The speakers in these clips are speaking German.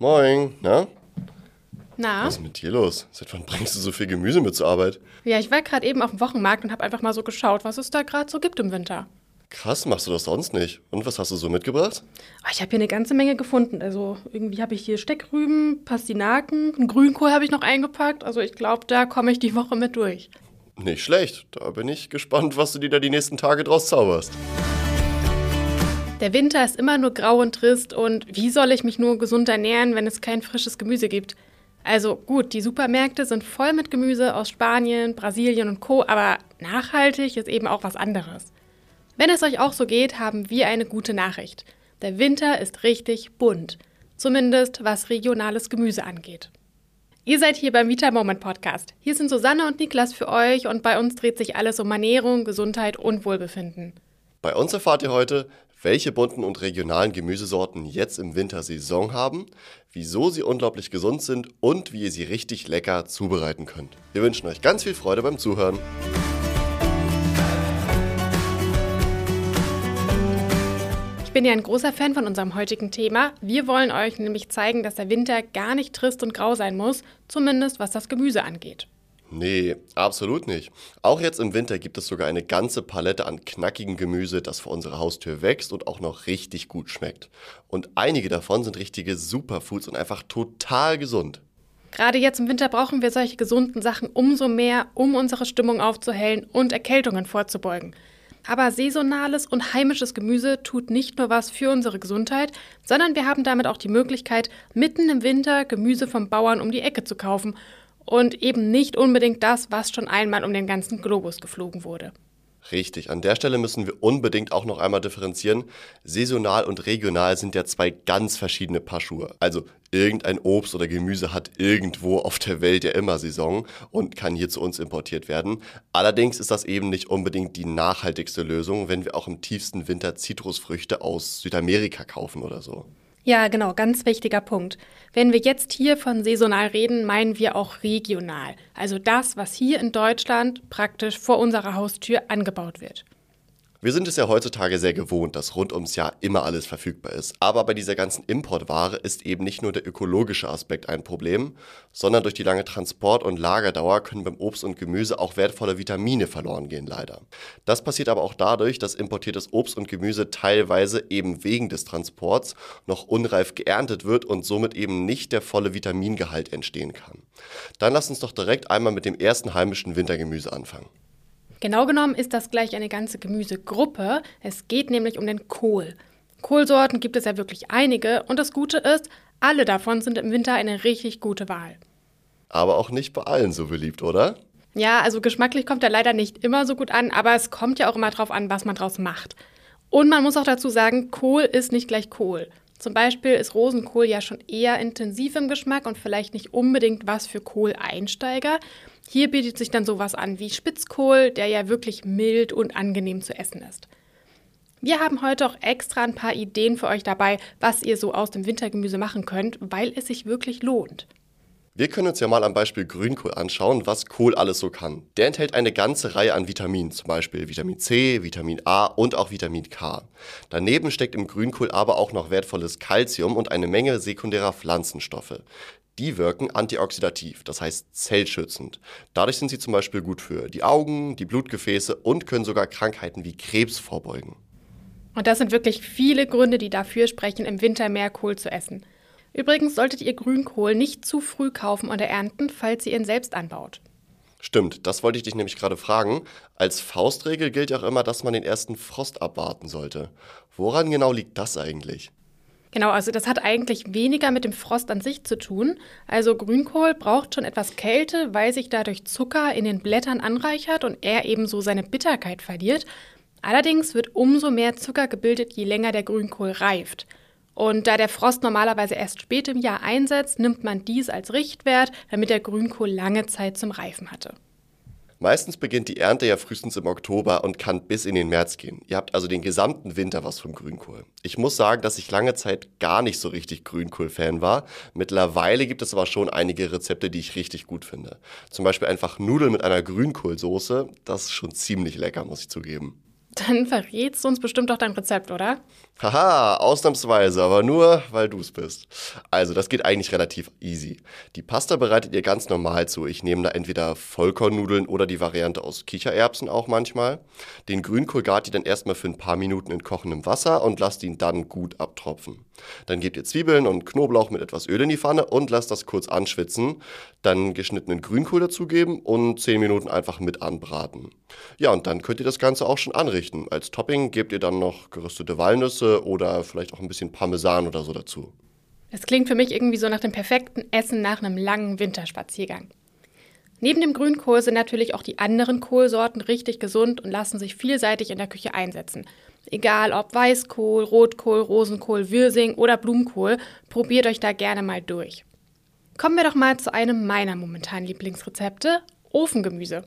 Moin, na? Na? Was ist mit dir los? Seit wann bringst du so viel Gemüse mit zur Arbeit? Ja, ich war gerade eben auf dem Wochenmarkt und habe einfach mal so geschaut, was es da gerade so gibt im Winter. Krass, machst du das sonst nicht. Und was hast du so mitgebracht? Oh, ich habe hier eine ganze Menge gefunden. Also irgendwie habe ich hier Steckrüben, Pastinaken, einen Grünkohl habe ich noch eingepackt. Also ich glaube, da komme ich die Woche mit durch. Nicht schlecht. Da bin ich gespannt, was du dir da die nächsten Tage draus zauberst. Der Winter ist immer nur grau und trist und wie soll ich mich nur gesund ernähren, wenn es kein frisches Gemüse gibt? Also gut, die Supermärkte sind voll mit Gemüse aus Spanien, Brasilien und Co, aber nachhaltig ist eben auch was anderes. Wenn es euch auch so geht, haben wir eine gute Nachricht. Der Winter ist richtig bunt, zumindest was regionales Gemüse angeht. Ihr seid hier beim Vita Moment Podcast. Hier sind Susanne und Niklas für euch und bei uns dreht sich alles um Ernährung, Gesundheit und Wohlbefinden. Bei uns erfahrt ihr heute, welche bunten und regionalen Gemüsesorten jetzt im Winter Saison haben, wieso sie unglaublich gesund sind und wie ihr sie richtig lecker zubereiten könnt. Wir wünschen euch ganz viel Freude beim Zuhören. Ich bin ja ein großer Fan von unserem heutigen Thema. Wir wollen euch nämlich zeigen, dass der Winter gar nicht trist und grau sein muss, zumindest was das Gemüse angeht. Nee, absolut nicht. Auch jetzt im Winter gibt es sogar eine ganze Palette an knackigem Gemüse, das vor unserer Haustür wächst und auch noch richtig gut schmeckt. Und einige davon sind richtige Superfoods und einfach total gesund. Gerade jetzt im Winter brauchen wir solche gesunden Sachen umso mehr, um unsere Stimmung aufzuhellen und Erkältungen vorzubeugen. Aber saisonales und heimisches Gemüse tut nicht nur was für unsere Gesundheit, sondern wir haben damit auch die Möglichkeit, mitten im Winter Gemüse vom Bauern um die Ecke zu kaufen und eben nicht unbedingt das, was schon einmal um den ganzen Globus geflogen wurde. Richtig, an der Stelle müssen wir unbedingt auch noch einmal differenzieren. Saisonal und regional sind ja zwei ganz verschiedene Paar Schuhe. Also irgendein Obst oder Gemüse hat irgendwo auf der Welt ja immer Saison und kann hier zu uns importiert werden. Allerdings ist das eben nicht unbedingt die nachhaltigste Lösung, wenn wir auch im tiefsten Winter Zitrusfrüchte aus Südamerika kaufen oder so. Ja, genau, ganz wichtiger Punkt. Wenn wir jetzt hier von saisonal reden, meinen wir auch regional. Also das, was hier in Deutschland praktisch vor unserer Haustür angebaut wird. Wir sind es ja heutzutage sehr gewohnt, dass rund ums Jahr immer alles verfügbar ist. Aber bei dieser ganzen Importware ist eben nicht nur der ökologische Aspekt ein Problem, sondern durch die lange Transport- und Lagerdauer können beim Obst und Gemüse auch wertvolle Vitamine verloren gehen, leider. Das passiert aber auch dadurch, dass importiertes Obst und Gemüse teilweise eben wegen des Transports noch unreif geerntet wird und somit eben nicht der volle Vitamingehalt entstehen kann. Dann lass uns doch direkt einmal mit dem ersten heimischen Wintergemüse anfangen. Genau genommen ist das gleich eine ganze Gemüsegruppe. Es geht nämlich um den Kohl. Kohlsorten gibt es ja wirklich einige und das Gute ist, alle davon sind im Winter eine richtig gute Wahl. Aber auch nicht bei allen so beliebt, oder? Ja, also geschmacklich kommt er leider nicht immer so gut an, aber es kommt ja auch immer drauf an, was man draus macht. Und man muss auch dazu sagen, Kohl ist nicht gleich Kohl. Zum Beispiel ist Rosenkohl ja schon eher intensiv im Geschmack und vielleicht nicht unbedingt was für Kohleinsteiger. Hier bietet sich dann sowas an wie Spitzkohl, der ja wirklich mild und angenehm zu essen ist. Wir haben heute auch extra ein paar Ideen für euch dabei, was ihr so aus dem Wintergemüse machen könnt, weil es sich wirklich lohnt. Wir können uns ja mal am Beispiel Grünkohl anschauen, was Kohl alles so kann. Der enthält eine ganze Reihe an Vitaminen, zum Beispiel Vitamin C, Vitamin A und auch Vitamin K. Daneben steckt im Grünkohl aber auch noch wertvolles Kalzium und eine Menge sekundärer Pflanzenstoffe. Die wirken antioxidativ, das heißt zellschützend. Dadurch sind sie zum Beispiel gut für die Augen, die Blutgefäße und können sogar Krankheiten wie Krebs vorbeugen. Und das sind wirklich viele Gründe, die dafür sprechen, im Winter mehr Kohl zu essen. Übrigens solltet ihr Grünkohl nicht zu früh kaufen oder ernten, falls ihr ihn selbst anbaut. Stimmt, das wollte ich dich nämlich gerade fragen. Als Faustregel gilt ja auch immer, dass man den ersten Frost abwarten sollte. Woran genau liegt das eigentlich? Genau, also das hat eigentlich weniger mit dem Frost an sich zu tun. Also Grünkohl braucht schon etwas Kälte, weil sich dadurch Zucker in den Blättern anreichert und er ebenso seine Bitterkeit verliert. Allerdings wird umso mehr Zucker gebildet, je länger der Grünkohl reift. Und da der Frost normalerweise erst spät im Jahr einsetzt, nimmt man dies als Richtwert, damit der Grünkohl lange Zeit zum Reifen hatte. Meistens beginnt die Ernte ja frühestens im Oktober und kann bis in den März gehen. Ihr habt also den gesamten Winter was vom Grünkohl. Ich muss sagen, dass ich lange Zeit gar nicht so richtig Grünkohl-Fan war. Mittlerweile gibt es aber schon einige Rezepte, die ich richtig gut finde. Zum Beispiel einfach Nudeln mit einer Grünkohlsoße. Das ist schon ziemlich lecker, muss ich zugeben. Dann verrätst du uns bestimmt auch dein Rezept, oder? Haha, ausnahmsweise, aber nur, weil du es bist. Also, das geht eigentlich relativ easy. Die Pasta bereitet ihr ganz normal zu. Ich nehme da entweder Vollkornnudeln oder die Variante aus Kichererbsen auch manchmal. Den Grünkohl gart ihr dann erstmal für ein paar Minuten in kochendem Wasser und lasst ihn dann gut abtropfen. Dann gebt ihr Zwiebeln und Knoblauch mit etwas Öl in die Pfanne und lasst das kurz anschwitzen. Dann geschnittenen Grünkohl dazugeben und 10 Minuten einfach mit anbraten. Ja, und dann könnt ihr das Ganze auch schon anrichten. Als Topping gebt ihr dann noch geröstete Walnüsse oder vielleicht auch ein bisschen Parmesan oder so dazu. Das klingt für mich irgendwie so nach dem perfekten Essen nach einem langen Winterspaziergang. Neben dem Grünkohl sind natürlich auch die anderen Kohlsorten richtig gesund und lassen sich vielseitig in der Küche einsetzen. Egal ob Weißkohl, Rotkohl, Rosenkohl, Wirsing oder Blumenkohl, probiert euch da gerne mal durch. Kommen wir doch mal zu einem meiner momentanen Lieblingsrezepte, Ofengemüse.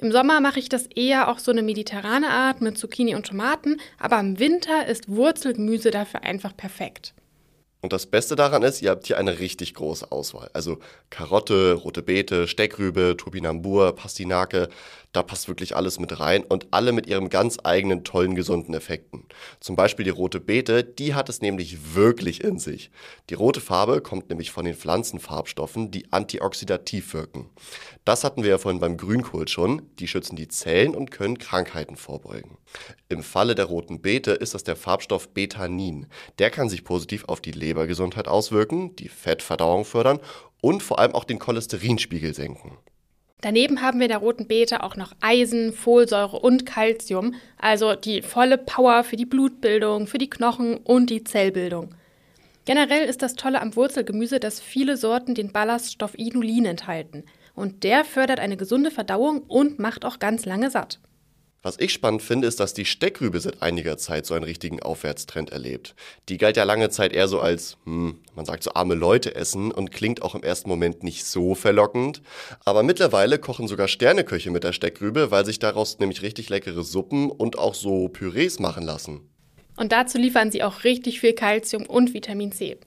Im Sommer mache ich das eher auch so eine mediterrane Art mit Zucchini und Tomaten, aber im Winter ist Wurzelgemüse dafür einfach perfekt. Und das Beste daran ist, ihr habt hier eine richtig große Auswahl. Also Karotte, rote Beete, Steckrübe, Turbinambur, Pastinake, da passt wirklich alles mit rein und alle mit ihrem ganz eigenen tollen, gesunden Effekten. Zum Beispiel die rote Beete, die hat es nämlich wirklich in sich. Die rote Farbe kommt nämlich von den Pflanzenfarbstoffen, die antioxidativ wirken. Das hatten wir ja vorhin beim Grünkohl schon. Die schützen die Zellen und können Krankheiten vorbeugen. Im Falle der roten Beete ist das der Farbstoff Betanin. Der kann sich positiv auf die Lebergesundheit auswirken, die Fettverdauung fördern und vor allem auch den Cholesterinspiegel senken. Daneben haben wir in der roten Beete auch noch Eisen, Folsäure und Calcium, also die volle Power für die Blutbildung, für die Knochen und die Zellbildung. Generell ist das Tolle am Wurzelgemüse, dass viele Sorten den Ballaststoff Inulin enthalten. Und der fördert eine gesunde Verdauung und macht auch ganz lange satt. Was ich spannend finde, ist, dass die Steckrübe seit einiger Zeit so einen richtigen Aufwärtstrend erlebt. Die galt ja lange Zeit eher so als, hm, man sagt so arme Leute essen und klingt auch im ersten Moment nicht so verlockend. Aber mittlerweile kochen sogar Sterneköche mit der Steckrübe, weil sich daraus nämlich richtig leckere Suppen und auch so Pürees machen lassen. Und dazu liefern sie auch richtig viel Kalzium und Vitamin C.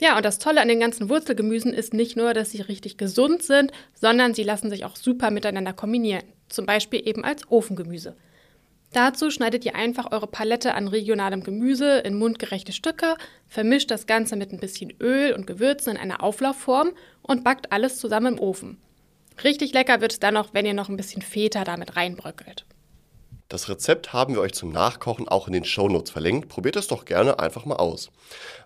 Ja, und das Tolle an den ganzen Wurzelgemüsen ist nicht nur, dass sie richtig gesund sind, sondern sie lassen sich auch super miteinander kombinieren zum Beispiel eben als Ofengemüse. Dazu schneidet ihr einfach eure Palette an regionalem Gemüse in mundgerechte Stücke, vermischt das Ganze mit ein bisschen Öl und Gewürzen in einer Auflaufform und backt alles zusammen im Ofen. Richtig lecker wird es dann noch, wenn ihr noch ein bisschen Feta damit reinbröckelt. Das Rezept haben wir euch zum Nachkochen auch in den Shownotes verlinkt. Probiert es doch gerne einfach mal aus.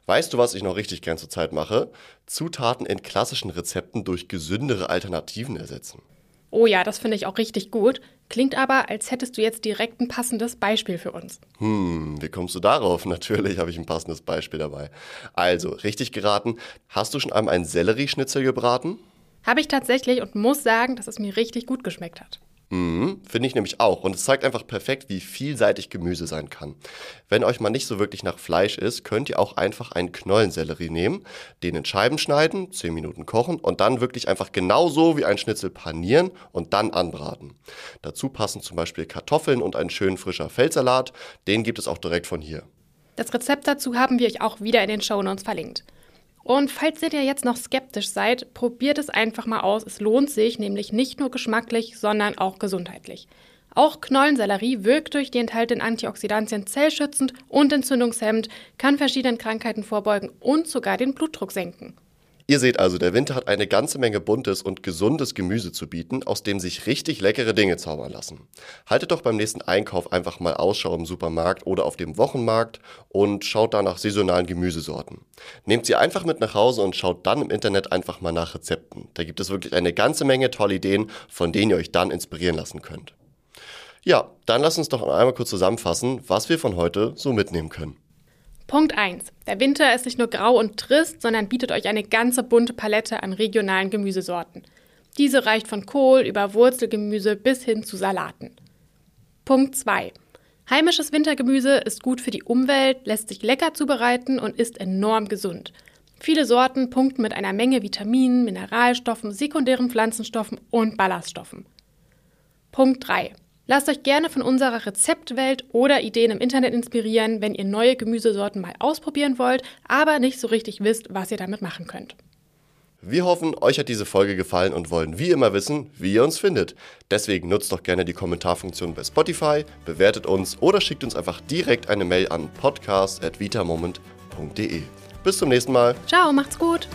Weißt du, was ich noch richtig gern zurzeit mache? Zutaten in klassischen Rezepten durch gesündere Alternativen ersetzen. Oh ja, das finde ich auch richtig gut. Klingt aber, als hättest du jetzt direkt ein passendes Beispiel für uns. Hm, wie kommst du darauf? Natürlich habe ich ein passendes Beispiel dabei. Also, richtig geraten. Hast du schon einmal einen Sellerieschnitzel gebraten? Habe ich tatsächlich und muss sagen, dass es mir richtig gut geschmeckt hat. Mhm, Finde ich nämlich auch. Und es zeigt einfach perfekt, wie vielseitig Gemüse sein kann. Wenn euch mal nicht so wirklich nach Fleisch ist, könnt ihr auch einfach einen Knollensellerie nehmen, den in Scheiben schneiden, 10 Minuten kochen und dann wirklich einfach genauso wie ein Schnitzel panieren und dann anbraten. Dazu passen zum Beispiel Kartoffeln und ein schön frischer Feldsalat. Den gibt es auch direkt von hier. Das Rezept dazu haben wir euch auch wieder in den Show Notes verlinkt. Und falls ihr jetzt noch skeptisch seid, probiert es einfach mal aus. Es lohnt sich, nämlich nicht nur geschmacklich, sondern auch gesundheitlich. Auch Knollensellerie wirkt durch die enthaltenen Antioxidantien zellschützend und entzündungshemmend, kann verschiedenen Krankheiten vorbeugen und sogar den Blutdruck senken. Ihr seht also, der Winter hat eine ganze Menge buntes und gesundes Gemüse zu bieten, aus dem sich richtig leckere Dinge zaubern lassen. Haltet doch beim nächsten Einkauf einfach mal Ausschau im Supermarkt oder auf dem Wochenmarkt und schaut da nach saisonalen Gemüsesorten. Nehmt sie einfach mit nach Hause und schaut dann im Internet einfach mal nach Rezepten. Da gibt es wirklich eine ganze Menge tolle Ideen, von denen ihr euch dann inspirieren lassen könnt. Ja, dann lasst uns doch einmal kurz zusammenfassen, was wir von heute so mitnehmen können. Punkt 1. Der Winter ist nicht nur grau und trist, sondern bietet euch eine ganze bunte Palette an regionalen Gemüsesorten. Diese reicht von Kohl über Wurzelgemüse bis hin zu Salaten. Punkt 2. Heimisches Wintergemüse ist gut für die Umwelt, lässt sich lecker zubereiten und ist enorm gesund. Viele Sorten punkten mit einer Menge Vitaminen, Mineralstoffen, sekundären Pflanzenstoffen und Ballaststoffen. Punkt 3. Lasst euch gerne von unserer Rezeptwelt oder Ideen im Internet inspirieren, wenn ihr neue Gemüsesorten mal ausprobieren wollt, aber nicht so richtig wisst, was ihr damit machen könnt. Wir hoffen, euch hat diese Folge gefallen und wollen wie immer wissen, wie ihr uns findet. Deswegen nutzt doch gerne die Kommentarfunktion bei Spotify, bewertet uns oder schickt uns einfach direkt eine Mail an podcast.vitamoment.de. Bis zum nächsten Mal. Ciao, macht's gut.